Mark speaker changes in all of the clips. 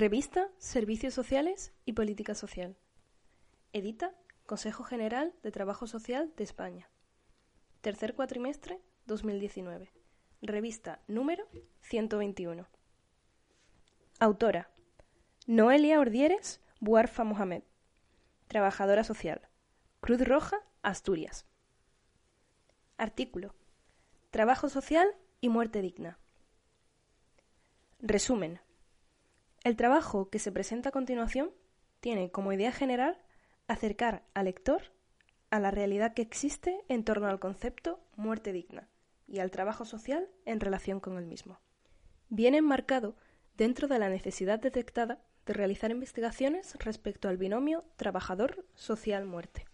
Speaker 1: Revista Servicios Sociales y Política Social. Edita Consejo General de Trabajo Social de España. Tercer cuatrimestre 2019. Revista número 121. Autora Noelia Ordieres Buarfa Mohamed. Trabajadora social. Cruz Roja, Asturias. Artículo. Trabajo social y muerte digna. Resumen. El trabajo que se presenta a continuación tiene como idea general acercar al lector a la realidad que existe en torno al concepto muerte digna y al trabajo social en relación con el mismo. Viene enmarcado dentro de la necesidad detectada de realizar investigaciones respecto al binomio trabajador social muerte,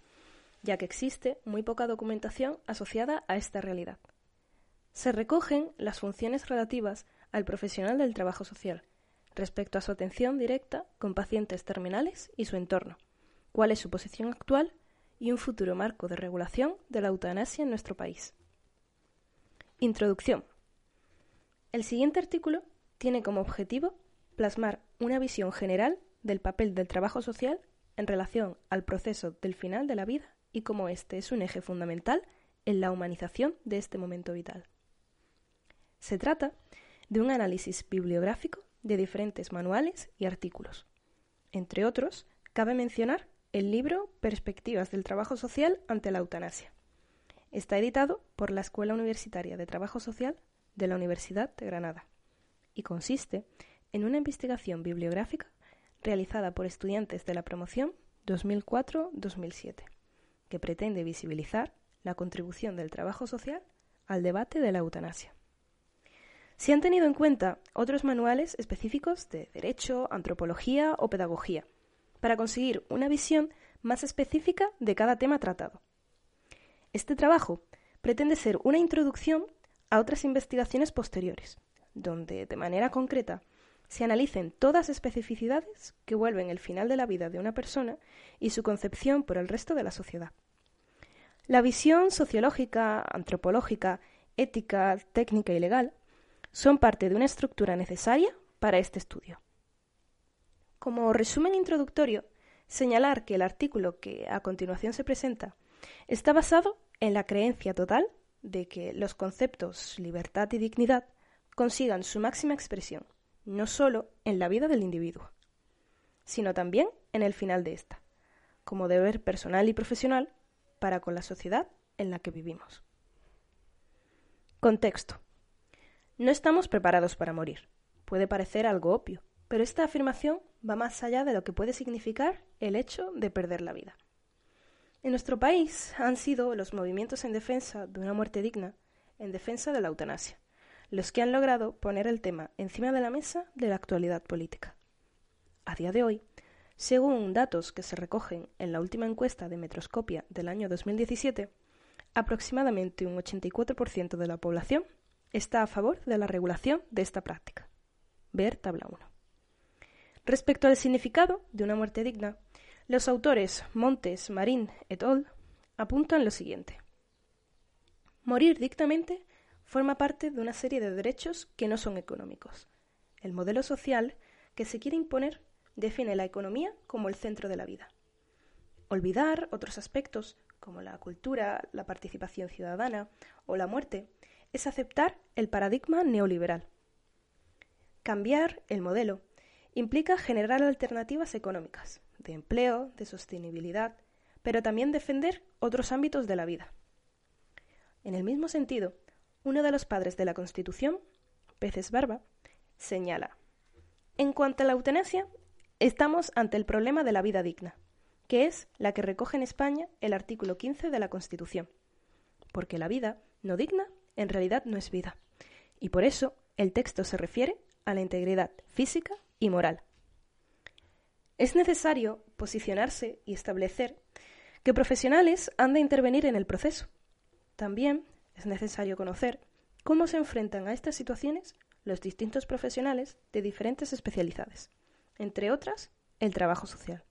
Speaker 1: ya que existe muy poca documentación asociada a esta realidad. Se recogen las funciones relativas al profesional del trabajo social, respecto a su atención directa con pacientes terminales y su entorno, cuál es su posición actual y un futuro marco de regulación de la eutanasia en nuestro país. Introducción. El siguiente artículo tiene como objetivo plasmar una visión general del papel del trabajo social en relación al proceso del final de la vida y cómo este es un eje fundamental en la humanización de este momento vital. Se trata de un análisis bibliográfico de diferentes manuales y artículos. Entre otros, cabe mencionar el libro Perspectivas del Trabajo Social ante la Eutanasia. Está editado por la Escuela Universitaria de Trabajo Social de la Universidad de Granada y consiste en una investigación bibliográfica realizada por estudiantes de la promoción 2004-2007, que pretende visibilizar la contribución del trabajo social al debate de la eutanasia. Se han tenido en cuenta otros manuales específicos de derecho, antropología o pedagogía, para conseguir una visión más específica de cada tema tratado. Este trabajo pretende ser una introducción a otras investigaciones posteriores, donde, de manera concreta, se analicen todas especificidades que vuelven el final de la vida de una persona y su concepción por el resto de la sociedad. La visión sociológica, antropológica, ética, técnica y legal son parte de una estructura necesaria para este estudio. Como resumen introductorio, señalar que el artículo que a continuación se presenta está basado en la creencia total de que los conceptos libertad y dignidad consigan su máxima expresión, no sólo en la vida del individuo, sino también en el final de ésta, como deber personal y profesional para con la sociedad en la que vivimos. Contexto. No estamos preparados para morir. Puede parecer algo obvio, pero esta afirmación va más allá de lo que puede significar el hecho de perder la vida. En nuestro país han sido los movimientos en defensa de una muerte digna, en defensa de la eutanasia, los que han logrado poner el tema encima de la mesa de la actualidad política. A día de hoy, según datos que se recogen en la última encuesta de Metroscopia del año 2017, aproximadamente un 84% de la población está a favor de la regulación de esta práctica. Ver tabla 1. Respecto al significado de una muerte digna, los autores Montes, Marín et al. apuntan lo siguiente. Morir dignamente forma parte de una serie de derechos que no son económicos. El modelo social que se quiere imponer define la economía como el centro de la vida. Olvidar otros aspectos, como la cultura, la participación ciudadana o la muerte, es aceptar el paradigma neoliberal. Cambiar el modelo implica generar alternativas económicas, de empleo, de sostenibilidad, pero también defender otros ámbitos de la vida. En el mismo sentido, uno de los padres de la Constitución, Peces Barba, señala, en cuanto a la eutanasia, estamos ante el problema de la vida digna, que es la que recoge en España el artículo 15 de la Constitución, porque la vida no digna en realidad no es vida. Y por eso el texto se refiere a la integridad física y moral. Es necesario posicionarse y establecer que profesionales han de intervenir en el proceso. También es necesario conocer cómo se enfrentan a estas situaciones los distintos profesionales de diferentes especialidades, entre otras, el trabajo social.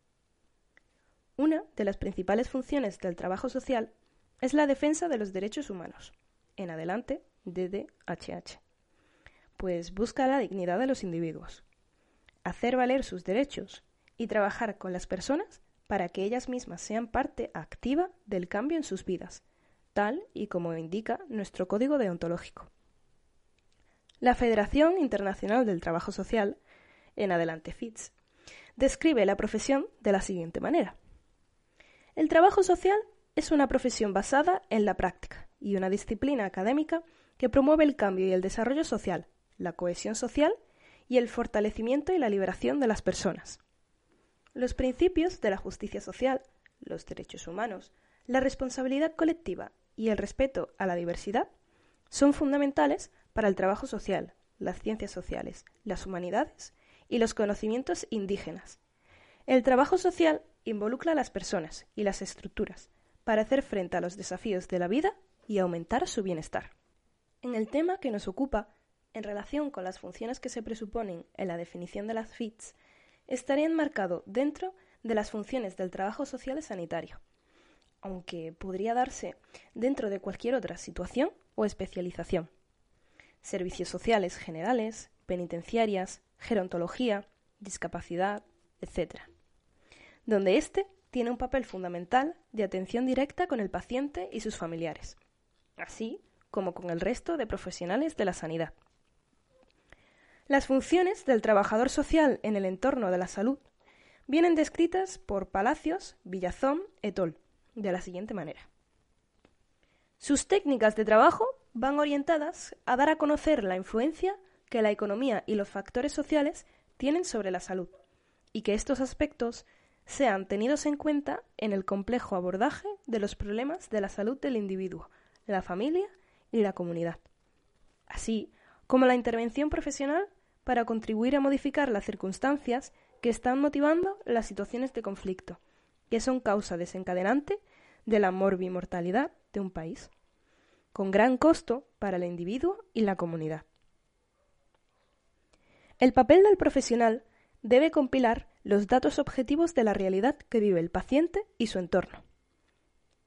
Speaker 1: Una de las principales funciones del trabajo social es la defensa de los derechos humanos, en adelante DDHH, pues busca la dignidad de los individuos. hacer valer sus derechos y trabajar con las personas para que ellas mismas sean parte activa del cambio en sus vidas, tal y como indica nuestro código deontológico. La Federación Internacional del Trabajo Social, en adelante FITS, describe la profesión de la siguiente manera. El trabajo social es una profesión basada en la práctica y una disciplina académica que promueve el cambio y el desarrollo social, la cohesión social y el fortalecimiento y la liberación de las personas. Los principios de la justicia social, los derechos humanos, la responsabilidad colectiva y el respeto a la diversidad son fundamentales para el trabajo social, las ciencias sociales, las humanidades y los conocimientos indígenas. El trabajo social involucra a las personas y las estructuras para hacer frente a los desafíos de la vida y aumentar su bienestar. En el tema que nos ocupa, en relación con las funciones que se presuponen en la definición de las FITS, estaría enmarcado dentro de las funciones del trabajo social y sanitario, aunque podría darse dentro de cualquier otra situación o especialización. Servicios sociales generales, penitenciarias, gerontología, discapacidad, etc. Donde éste tiene un papel fundamental de atención directa con el paciente y sus familiares, así como con el resto de profesionales de la sanidad. Las funciones del trabajador social en el entorno de la salud vienen descritas por Palacios, Villazón et al. de la siguiente manera. Sus técnicas de trabajo van orientadas a dar a conocer la influencia que la economía y los factores sociales tienen sobre la salud, y que estos aspectos sean tenidos en cuenta en el complejo abordaje de los problemas de la salud del individuo, la familia y la comunidad, así como la intervención profesional para contribuir a modificar las circunstancias que están motivando las situaciones de conflicto, que son causa desencadenante de la morbimortalidad de un país, con gran costo para el individuo y la comunidad. El papel del profesional debe compilar los datos objetivos de la realidad que vive el paciente y su entorno.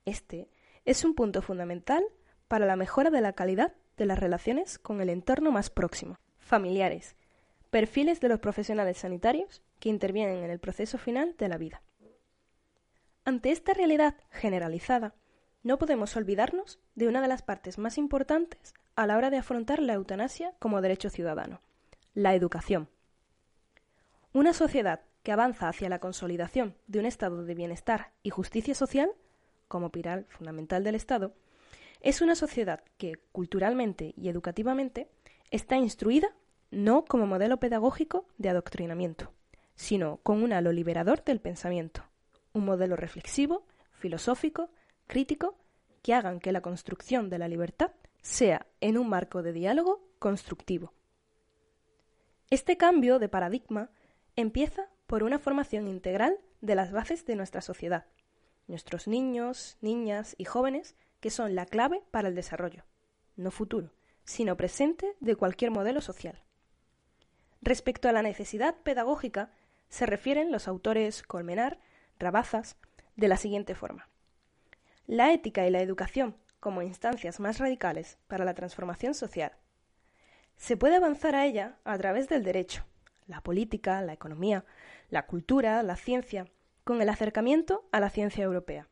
Speaker 1: Este es un punto fundamental para la mejora de la calidad de las relaciones con el entorno más próximo, familiares, perfiles de los profesionales sanitarios que intervienen en el proceso final de la vida. Ante esta realidad generalizada, no podemos olvidarnos de una de las partes más importantes a la hora de afrontar la eutanasia como derecho ciudadano, la educación. Una sociedad que avanza hacia la consolidación de un estado de bienestar y justicia social, como pilar fundamental del Estado, es una sociedad que, culturalmente y educativamente, está instruida no como modelo pedagógico de adoctrinamiento, sino con un halo liberador del pensamiento, un modelo reflexivo, filosófico, crítico, que hagan que la construcción de la libertad sea en un marco de diálogo constructivo. Este cambio de paradigma empieza por una formación integral de las bases de nuestra sociedad, nuestros niños, niñas y jóvenes, que son la clave para el desarrollo, no futuro, sino presente de cualquier modelo social. Respecto a la necesidad pedagógica, se refieren los autores Colmenar, Rabazas, de la siguiente forma. La ética y la educación como instancias más radicales para la transformación social se puede avanzar a ella a través del derecho, la política, la economía, la cultura, la ciencia, con el acercamiento a la ciencia europea.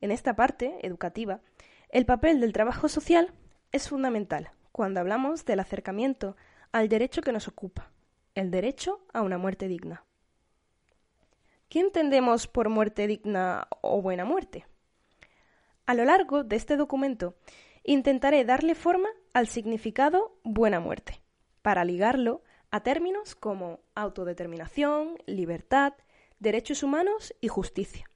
Speaker 1: En esta parte educativa, el papel del trabajo social es fundamental cuando hablamos del acercamiento al derecho que nos ocupa, el derecho a una muerte digna. ¿Qué entendemos por muerte digna o buena muerte? A lo largo de este documento intentaré darle forma al significado buena muerte, para ligarlo a términos como autodeterminación, libertad, derechos humanos y justicia.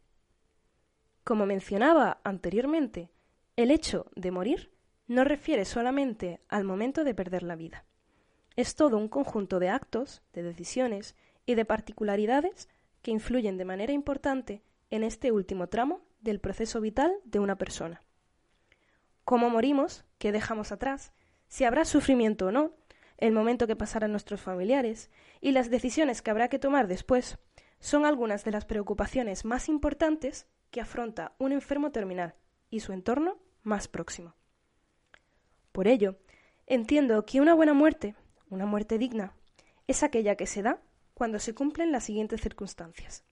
Speaker 1: Como mencionaba anteriormente, el hecho de morir no refiere solamente al momento de perder la vida. Es todo un conjunto de actos, de decisiones y de particularidades que influyen de manera importante en este último tramo del proceso vital de una persona cómo morimos, qué dejamos atrás, si habrá sufrimiento o no, el momento que pasarán nuestros familiares y las decisiones que habrá que tomar después son algunas de las preocupaciones más importantes que afronta un enfermo terminal y su entorno más próximo. Por ello, entiendo que una buena muerte, una muerte digna, es aquella que se da cuando se cumplen las siguientes circunstancias.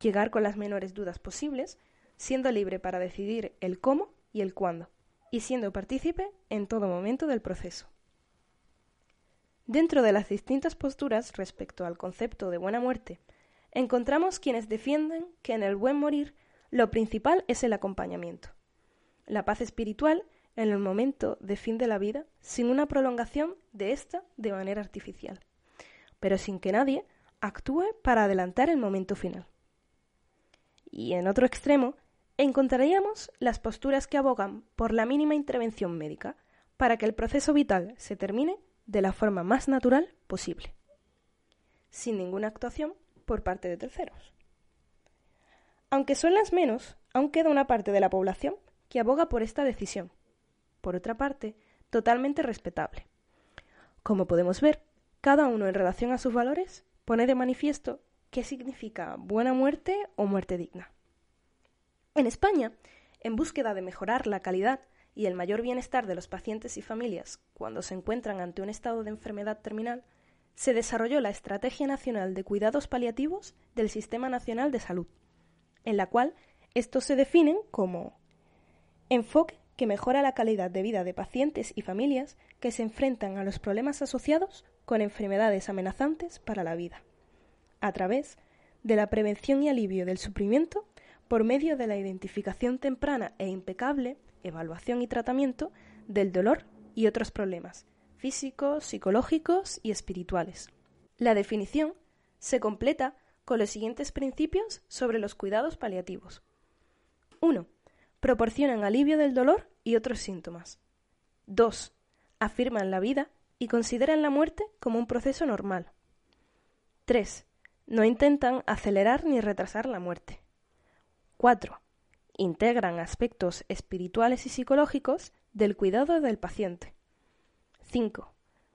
Speaker 1: Llegar con las menores dudas posibles, siendo libre para decidir el cómo y el cuándo, y siendo partícipe en todo momento del proceso. Dentro de las distintas posturas respecto al concepto de buena muerte, encontramos quienes defienden que en el buen morir lo principal es el acompañamiento, la paz espiritual en el momento de fin de la vida sin una prolongación de ésta de manera artificial, pero sin que nadie actúe para adelantar el momento final. Y en otro extremo, encontraríamos las posturas que abogan por la mínima intervención médica para que el proceso vital se termine de la forma más natural posible, sin ninguna actuación por parte de terceros. Aunque son las menos, aún queda una parte de la población que aboga por esta decisión, por otra parte, totalmente respetable. Como podemos ver, cada uno en relación a sus valores pone de manifiesto qué significa buena muerte o muerte digna. En España, en búsqueda de mejorar la calidad y el mayor bienestar de los pacientes y familias cuando se encuentran ante un estado de enfermedad terminal, se desarrolló la Estrategia Nacional de Cuidados Paliativos del Sistema Nacional de Salud, en la cual estos se definen como enfoque que mejora la calidad de vida de pacientes y familias que se enfrentan a los problemas asociados con enfermedades amenazantes para la vida, a través de la prevención y alivio del sufrimiento por medio de la identificación temprana e impecable, evaluación y tratamiento del dolor y otros problemas físicos, psicológicos y espirituales. La definición se completa con los siguientes principios sobre los cuidados paliativos. 1 proporcionan alivio del dolor y otros síntomas. 2. Afirman la vida y consideran la muerte como un proceso normal. 3. No intentan acelerar ni retrasar la muerte. 4. Integran aspectos espirituales y psicológicos del cuidado del paciente. 5.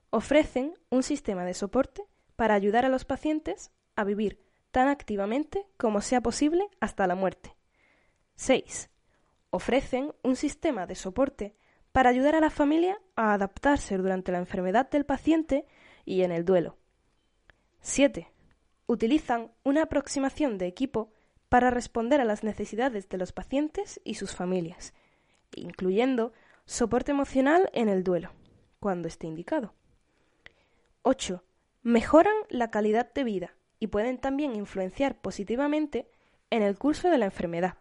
Speaker 1: Ofrecen un sistema de soporte para ayudar a los pacientes a vivir tan activamente como sea posible hasta la muerte. 6 ofrecen un sistema de soporte para ayudar a la familia a adaptarse durante la enfermedad del paciente y en el duelo. 7. Utilizan una aproximación de equipo para responder a las necesidades de los pacientes y sus familias, incluyendo soporte emocional en el duelo, cuando esté indicado. 8. Mejoran la calidad de vida y pueden también influenciar positivamente en el curso de la enfermedad.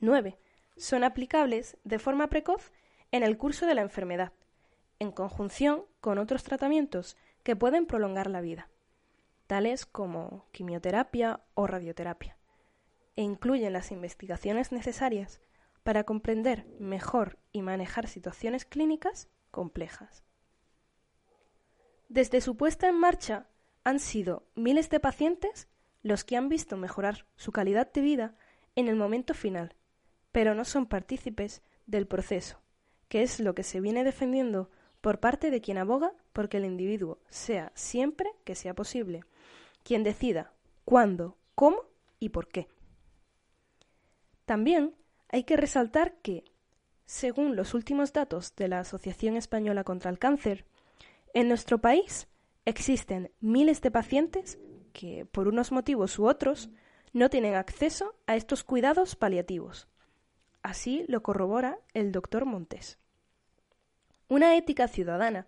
Speaker 1: 9. Son aplicables de forma precoz en el curso de la enfermedad, en conjunción con otros tratamientos que pueden prolongar la vida, tales como quimioterapia o radioterapia, e incluyen las investigaciones necesarias para comprender mejor y manejar situaciones clínicas complejas. Desde su puesta en marcha han sido miles de pacientes los que han visto mejorar su calidad de vida en el momento final pero no son partícipes del proceso, que es lo que se viene defendiendo por parte de quien aboga porque el individuo sea siempre que sea posible, quien decida cuándo, cómo y por qué. También hay que resaltar que, según los últimos datos de la Asociación Española contra el Cáncer, en nuestro país existen miles de pacientes que, por unos motivos u otros, no tienen acceso a estos cuidados paliativos, Así lo corrobora el doctor Montes. Una ética ciudadana,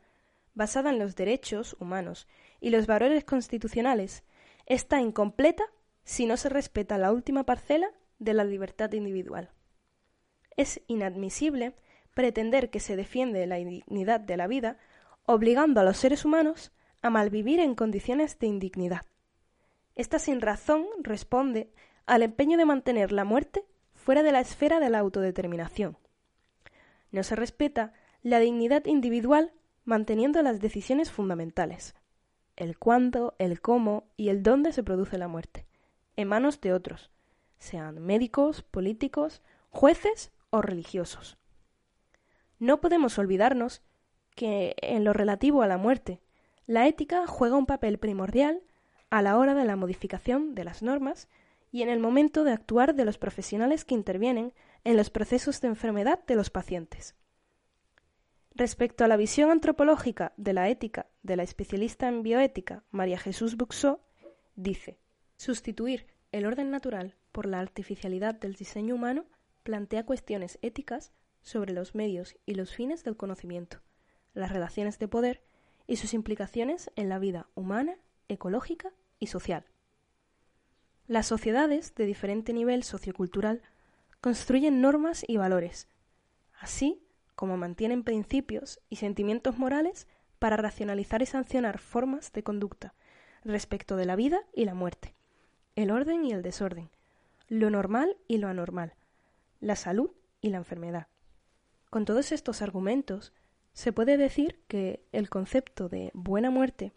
Speaker 1: basada en los derechos humanos y los valores constitucionales, está incompleta si no se respeta la última parcela de la libertad individual. Es inadmisible pretender que se defiende la dignidad de la vida obligando a los seres humanos a malvivir en condiciones de indignidad. Esta sin razón responde al empeño de mantener la muerte fuera de la esfera de la autodeterminación. No se respeta la dignidad individual manteniendo las decisiones fundamentales, el cuándo, el cómo y el dónde se produce la muerte, en manos de otros, sean médicos, políticos, jueces o religiosos. No podemos olvidarnos que, en lo relativo a la muerte, la ética juega un papel primordial a la hora de la modificación de las normas y en el momento de actuar de los profesionales que intervienen en los procesos de enfermedad de los pacientes. Respecto a la visión antropológica de la ética de la especialista en bioética María Jesús Buxó, dice, sustituir el orden natural por la artificialidad del diseño humano plantea cuestiones éticas sobre los medios y los fines del conocimiento, las relaciones de poder y sus implicaciones en la vida humana, ecológica y social. Las sociedades de diferente nivel sociocultural construyen normas y valores, así como mantienen principios y sentimientos morales para racionalizar y sancionar formas de conducta respecto de la vida y la muerte, el orden y el desorden, lo normal y lo anormal, la salud y la enfermedad. Con todos estos argumentos, se puede decir que el concepto de buena muerte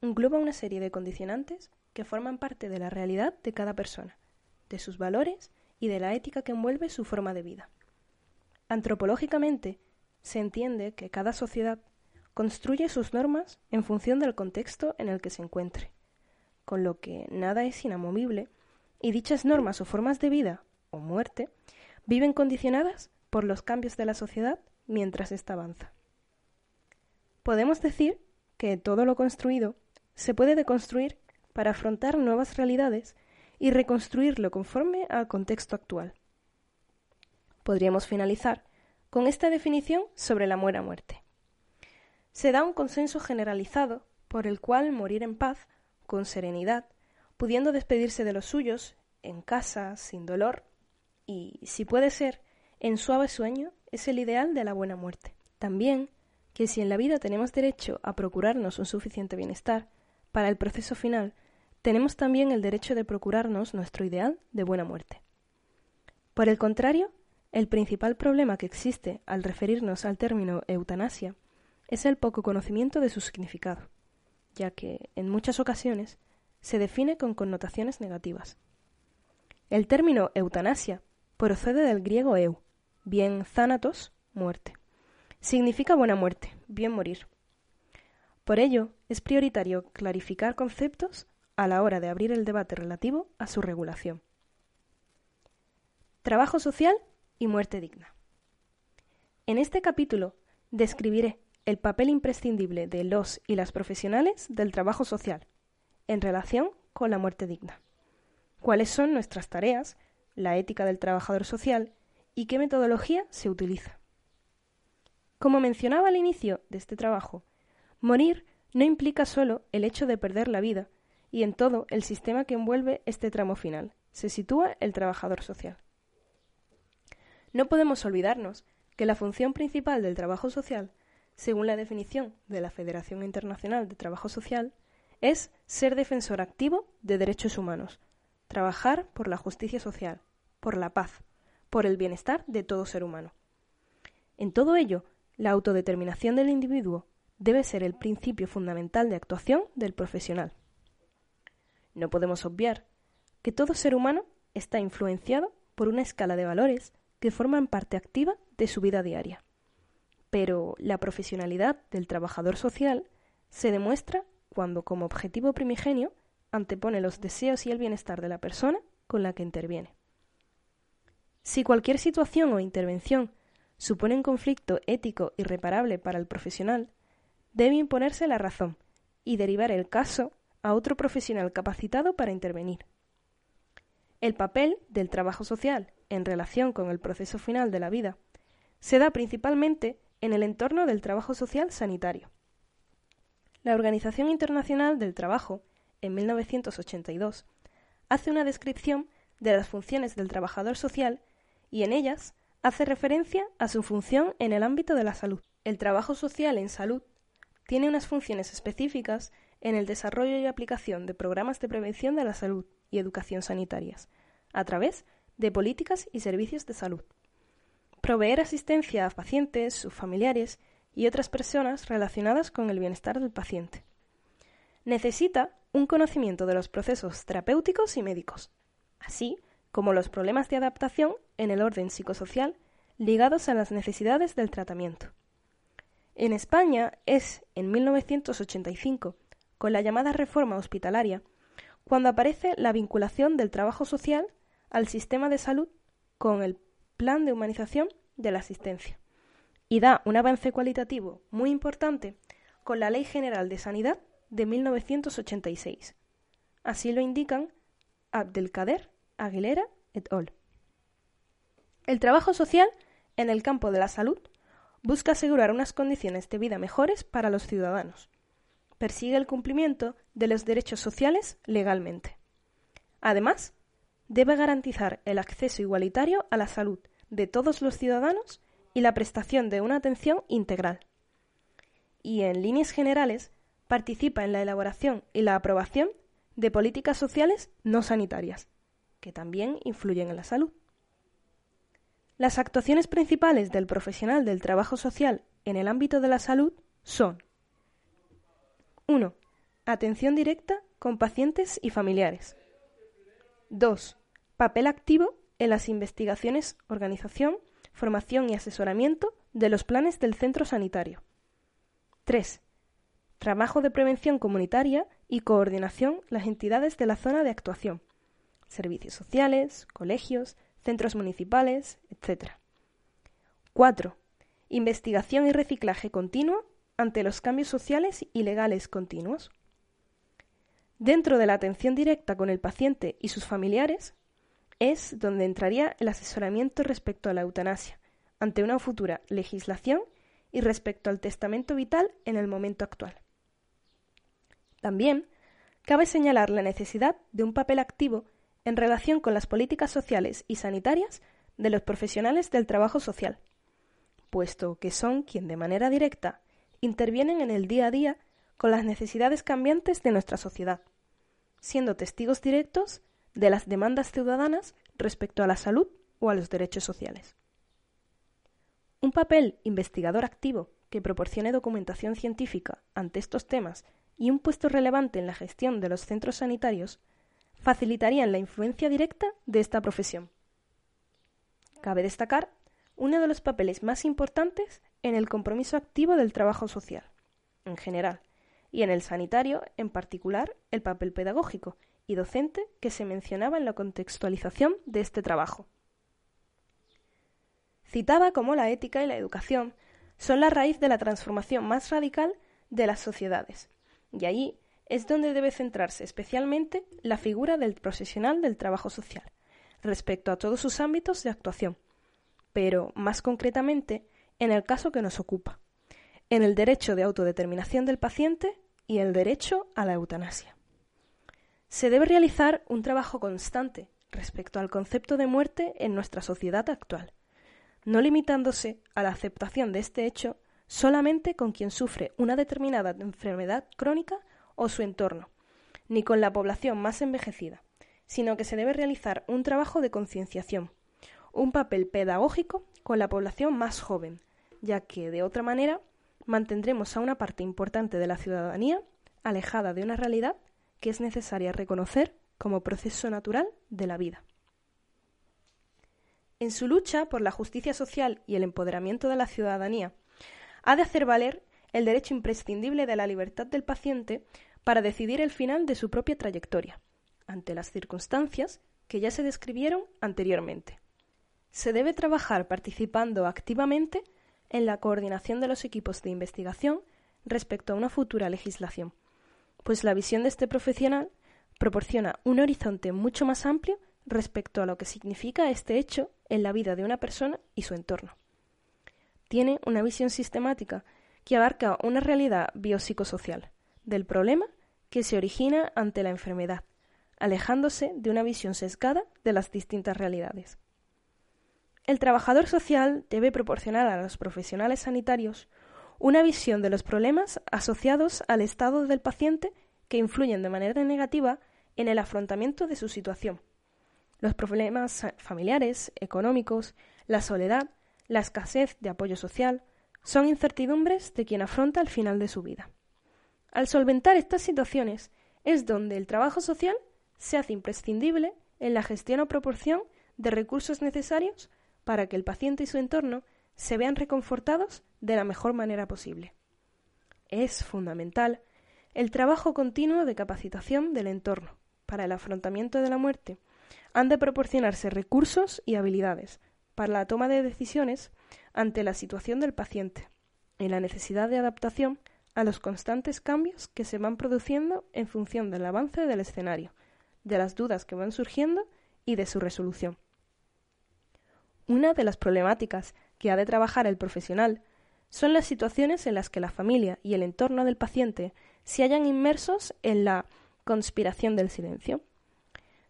Speaker 1: engloba una serie de condicionantes que forman parte de la realidad de cada persona, de sus valores y de la ética que envuelve su forma de vida. Antropológicamente, se entiende que cada sociedad construye sus normas en función del contexto en el que se encuentre, con lo que nada es inamovible y dichas normas o formas de vida o muerte viven condicionadas por los cambios de la sociedad mientras ésta avanza. Podemos decir que todo lo construido se puede deconstruir para afrontar nuevas realidades y reconstruirlo conforme al contexto actual. Podríamos finalizar con esta definición sobre la muera muerte. Se da un consenso generalizado por el cual morir en paz, con serenidad, pudiendo despedirse de los suyos, en casa, sin dolor, y, si puede ser, en suave sueño, es el ideal de la buena muerte. También que si en la vida tenemos derecho a procurarnos un suficiente bienestar, para el proceso final, tenemos también el derecho de procurarnos nuestro ideal de buena muerte. Por el contrario, el principal problema que existe al referirnos al término eutanasia es el poco conocimiento de su significado, ya que, en muchas ocasiones, se define con connotaciones negativas. El término eutanasia procede del griego eu, bien thanatos, muerte. Significa buena muerte, bien morir. Por ello, es prioritario clarificar conceptos a la hora de abrir el debate relativo a su regulación. Trabajo social y muerte digna. En este capítulo describiré el papel imprescindible de los y las profesionales del trabajo social en relación con la muerte digna. Cuáles son nuestras tareas, la ética del trabajador social y qué metodología se utiliza. Como mencionaba al inicio de este trabajo, morir no implica solo el hecho de perder la vida, y en todo el sistema que envuelve este tramo final se sitúa el trabajador social. No podemos olvidarnos que la función principal del trabajo social, según la definición de la Federación Internacional de Trabajo Social, es ser defensor activo de derechos humanos, trabajar por la justicia social, por la paz, por el bienestar de todo ser humano. En todo ello, la autodeterminación del individuo debe ser el principio fundamental de actuación del profesional. No podemos obviar que todo ser humano está influenciado por una escala de valores que forman parte activa de su vida diaria. Pero la profesionalidad del trabajador social se demuestra cuando como objetivo primigenio antepone los deseos y el bienestar de la persona con la que interviene. Si cualquier situación o intervención supone un conflicto ético irreparable para el profesional, debe imponerse la razón y derivar el caso a otro profesional capacitado para intervenir. El papel del trabajo social en relación con el proceso final de la vida se da principalmente en el entorno del trabajo social sanitario. La Organización Internacional del Trabajo, en 1982, hace una descripción de las funciones del trabajador social y en ellas hace referencia a su función en el ámbito de la salud. El trabajo social en salud tiene unas funciones específicas en el desarrollo y aplicación de programas de prevención de la salud y educación sanitarias, a través de políticas y servicios de salud. Proveer asistencia a pacientes, sus familiares y otras personas relacionadas con el bienestar del paciente. Necesita un conocimiento de los procesos terapéuticos y médicos, así como los problemas de adaptación en el orden psicosocial ligados a las necesidades del tratamiento. En España es en 1985, con la llamada reforma hospitalaria, cuando aparece la vinculación del trabajo social al sistema de salud con el plan de humanización de la asistencia, y da un avance cualitativo muy importante con la Ley General de Sanidad de 1986. Así lo indican Abdelkader, Aguilera et al. El trabajo social en el campo de la salud busca asegurar unas condiciones de vida mejores para los ciudadanos. Persigue el cumplimiento de los derechos sociales legalmente. Además, debe garantizar el acceso igualitario a la salud de todos los ciudadanos y la prestación de una atención integral. Y, en líneas generales, participa en la elaboración y la aprobación de políticas sociales no sanitarias, que también influyen en la salud. Las actuaciones principales del profesional del trabajo social en el ámbito de la salud son 1. Atención directa con pacientes y familiares. 2. Papel activo en las investigaciones, organización, formación y asesoramiento de los planes del centro sanitario. 3. Trabajo de prevención comunitaria y coordinación las entidades de la zona de actuación, servicios sociales, colegios, centros municipales, etc. 4. Investigación y reciclaje continuo ante los cambios sociales y legales continuos. Dentro de la atención directa con el paciente y sus familiares es donde entraría el asesoramiento respecto a la eutanasia, ante una futura legislación y respecto al testamento vital en el momento actual. También cabe señalar la necesidad de un papel activo en relación con las políticas sociales y sanitarias de los profesionales del trabajo social, puesto que son quien de manera directa intervienen en el día a día con las necesidades cambiantes de nuestra sociedad, siendo testigos directos de las demandas ciudadanas respecto a la salud o a los derechos sociales. Un papel investigador activo que proporcione documentación científica ante estos temas y un puesto relevante en la gestión de los centros sanitarios facilitarían la influencia directa de esta profesión. Cabe destacar uno de los papeles más importantes en el compromiso activo del trabajo social, en general, y en el sanitario, en particular, el papel pedagógico y docente que se mencionaba en la contextualización de este trabajo. Citaba cómo la ética y la educación son la raíz de la transformación más radical de las sociedades, y allí es donde debe centrarse especialmente la figura del profesional del trabajo social, respecto a todos sus ámbitos de actuación, pero más concretamente en el caso que nos ocupa, en el derecho de autodeterminación del paciente y el derecho a la eutanasia. Se debe realizar un trabajo constante respecto al concepto de muerte en nuestra sociedad actual, no limitándose a la aceptación de este hecho solamente con quien sufre una determinada enfermedad crónica o su entorno, ni con la población más envejecida, sino que se debe realizar un trabajo de concienciación, un papel pedagógico con la población más joven, ya que, de otra manera, mantendremos a una parte importante de la ciudadanía alejada de una realidad que es necesaria reconocer como proceso natural de la vida. En su lucha por la justicia social y el empoderamiento de la ciudadanía, ha de hacer valer el derecho imprescindible de la libertad del paciente para decidir el final de su propia trayectoria, ante las circunstancias que ya se describieron anteriormente. Se debe trabajar participando activamente en la coordinación de los equipos de investigación respecto a una futura legislación, pues la visión de este profesional proporciona un horizonte mucho más amplio respecto a lo que significa este hecho en la vida de una persona y su entorno. Tiene una visión sistemática que abarca una realidad biopsicosocial del problema que se origina ante la enfermedad, alejándose de una visión sesgada de las distintas realidades. El trabajador social debe proporcionar a los profesionales sanitarios una visión de los problemas asociados al estado del paciente que influyen de manera negativa en el afrontamiento de su situación. Los problemas familiares, económicos, la soledad, la escasez de apoyo social, son incertidumbres de quien afronta el final de su vida. Al solventar estas situaciones es donde el trabajo social se hace imprescindible en la gestión o proporción de recursos necesarios para que el paciente y su entorno se vean reconfortados de la mejor manera posible. Es fundamental el trabajo continuo de capacitación del entorno para el afrontamiento de la muerte. Han de proporcionarse recursos y habilidades para la toma de decisiones ante la situación del paciente y la necesidad de adaptación a los constantes cambios que se van produciendo en función del avance del escenario, de las dudas que van surgiendo y de su resolución. Una de las problemáticas que ha de trabajar el profesional son las situaciones en las que la familia y el entorno del paciente se hallan inmersos en la conspiración del silencio.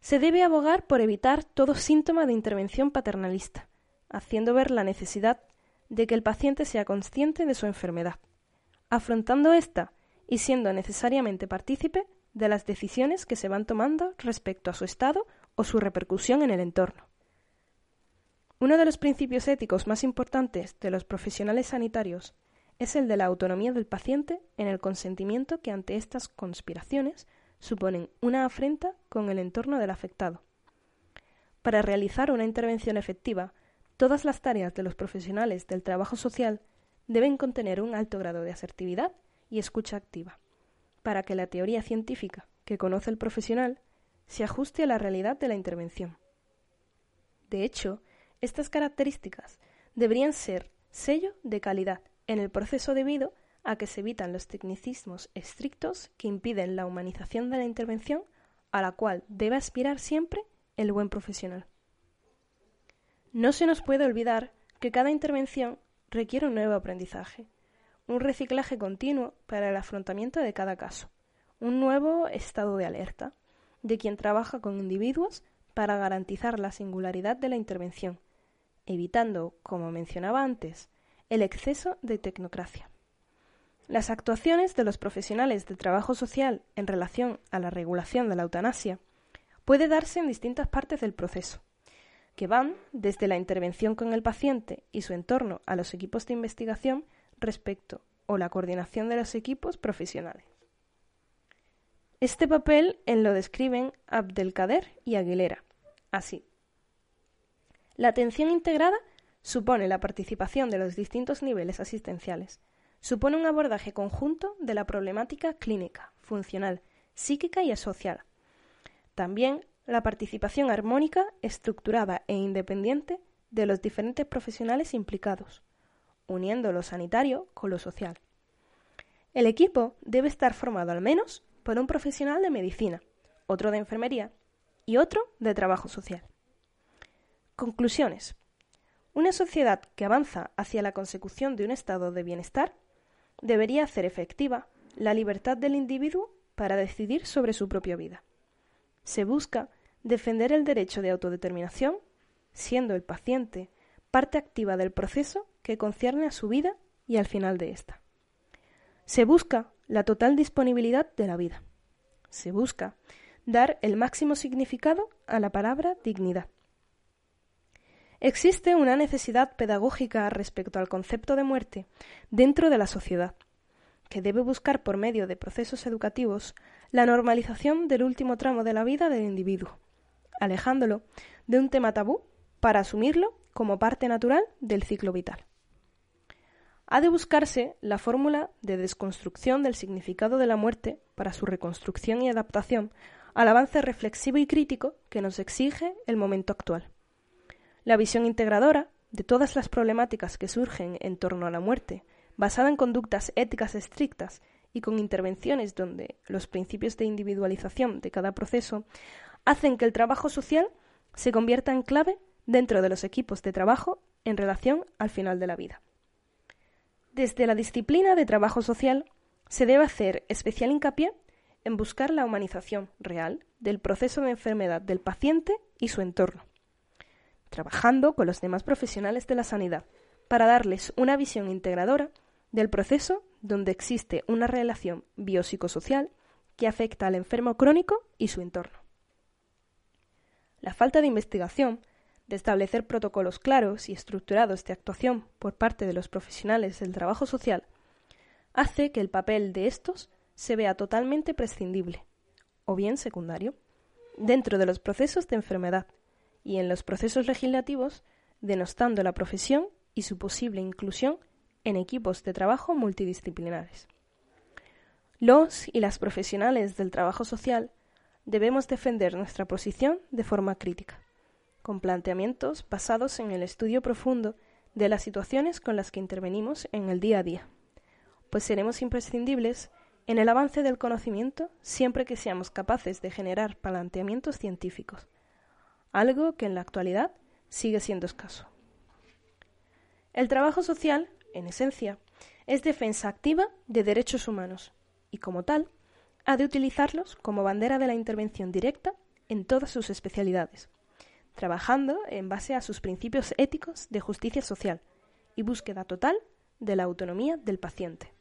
Speaker 1: Se debe abogar por evitar todo síntoma de intervención paternalista, haciendo ver la necesidad de que el paciente sea consciente de su enfermedad, afrontando ésta y siendo necesariamente partícipe de las decisiones que se van tomando respecto a su estado o su repercusión en el entorno. Uno de los principios éticos más importantes de los profesionales sanitarios es el de la autonomía del paciente en el consentimiento que ante estas conspiraciones suponen una afrenta con el entorno del afectado. Para realizar una intervención efectiva, todas las tareas de los profesionales del trabajo social deben contener un alto grado de asertividad y escucha activa, para que la teoría científica que conoce el profesional se ajuste a la realidad de la intervención. De hecho, estas características deberían ser sello de calidad en el proceso debido a que se evitan los tecnicismos estrictos que impiden la humanización de la intervención a la cual debe aspirar siempre el buen profesional. No se nos puede olvidar que cada intervención requiere un nuevo aprendizaje, un reciclaje continuo para el afrontamiento de cada caso, un nuevo estado de alerta de quien trabaja con individuos para garantizar la singularidad de la intervención, evitando, como mencionaba antes, el exceso de tecnocracia. Las actuaciones de los profesionales de trabajo social en relación a la regulación de la eutanasia puede darse en distintas partes del proceso, que van desde la intervención con el paciente y su entorno a los equipos de investigación respecto o la coordinación de los equipos profesionales. Este papel en lo describen Abdelkader y Aguilera, así. La atención integrada supone la participación de los distintos niveles asistenciales, supone un abordaje conjunto de la problemática clínica, funcional, psíquica y social. También la participación armónica, estructurada e independiente de los diferentes profesionales implicados, uniendo lo sanitario con lo social. El equipo debe estar formado al menos por un profesional de medicina, otro de enfermería y otro de trabajo social. Conclusiones. Una sociedad que avanza hacia la consecución de un estado de bienestar debería hacer efectiva la libertad del individuo para decidir sobre su propia vida. Se busca defender el derecho de autodeterminación, siendo el paciente parte activa del proceso que concierne a su vida y al final de ésta. Se busca la total disponibilidad de la vida. Se busca dar el máximo significado a la palabra dignidad. Existe una necesidad pedagógica respecto al concepto de muerte dentro de la sociedad, que debe buscar por medio de procesos educativos la normalización del último tramo de la vida del individuo, alejándolo de un tema tabú para asumirlo como parte natural del ciclo vital. Ha de buscarse la fórmula de desconstrucción del significado de la muerte para su reconstrucción y adaptación al avance reflexivo y crítico que nos exige el momento actual. La visión integradora de todas las problemáticas que surgen en torno a la muerte, basada en conductas éticas estrictas y con intervenciones donde los principios de individualización de cada proceso hacen que el trabajo social se convierta en clave dentro de los equipos de trabajo en relación al final de la vida. Desde la disciplina de trabajo social se debe hacer especial hincapié en buscar la humanización real del proceso de enfermedad del paciente y su entorno trabajando con los demás profesionales de la sanidad para darles una visión integradora del proceso donde existe una relación biopsicosocial que afecta al enfermo crónico y su entorno. La falta de investigación, de establecer protocolos claros y estructurados de actuación por parte de los profesionales del trabajo social, hace que el papel de estos se vea totalmente prescindible, o bien secundario, dentro de los procesos de enfermedad y en los procesos legislativos, denostando la profesión y su posible inclusión en equipos de trabajo multidisciplinares. Los y las profesionales del trabajo social debemos defender nuestra posición de forma crítica, con planteamientos basados en el estudio profundo de las situaciones con las que intervenimos en el día a día, pues seremos imprescindibles en el avance del conocimiento siempre que seamos capaces de generar planteamientos científicos, algo que en la actualidad sigue siendo escaso. El trabajo social, en esencia, es defensa activa de derechos humanos y, como tal, ha de utilizarlos como bandera de la intervención directa en todas sus especialidades, trabajando en base a sus principios éticos de justicia social y búsqueda total de la autonomía del paciente.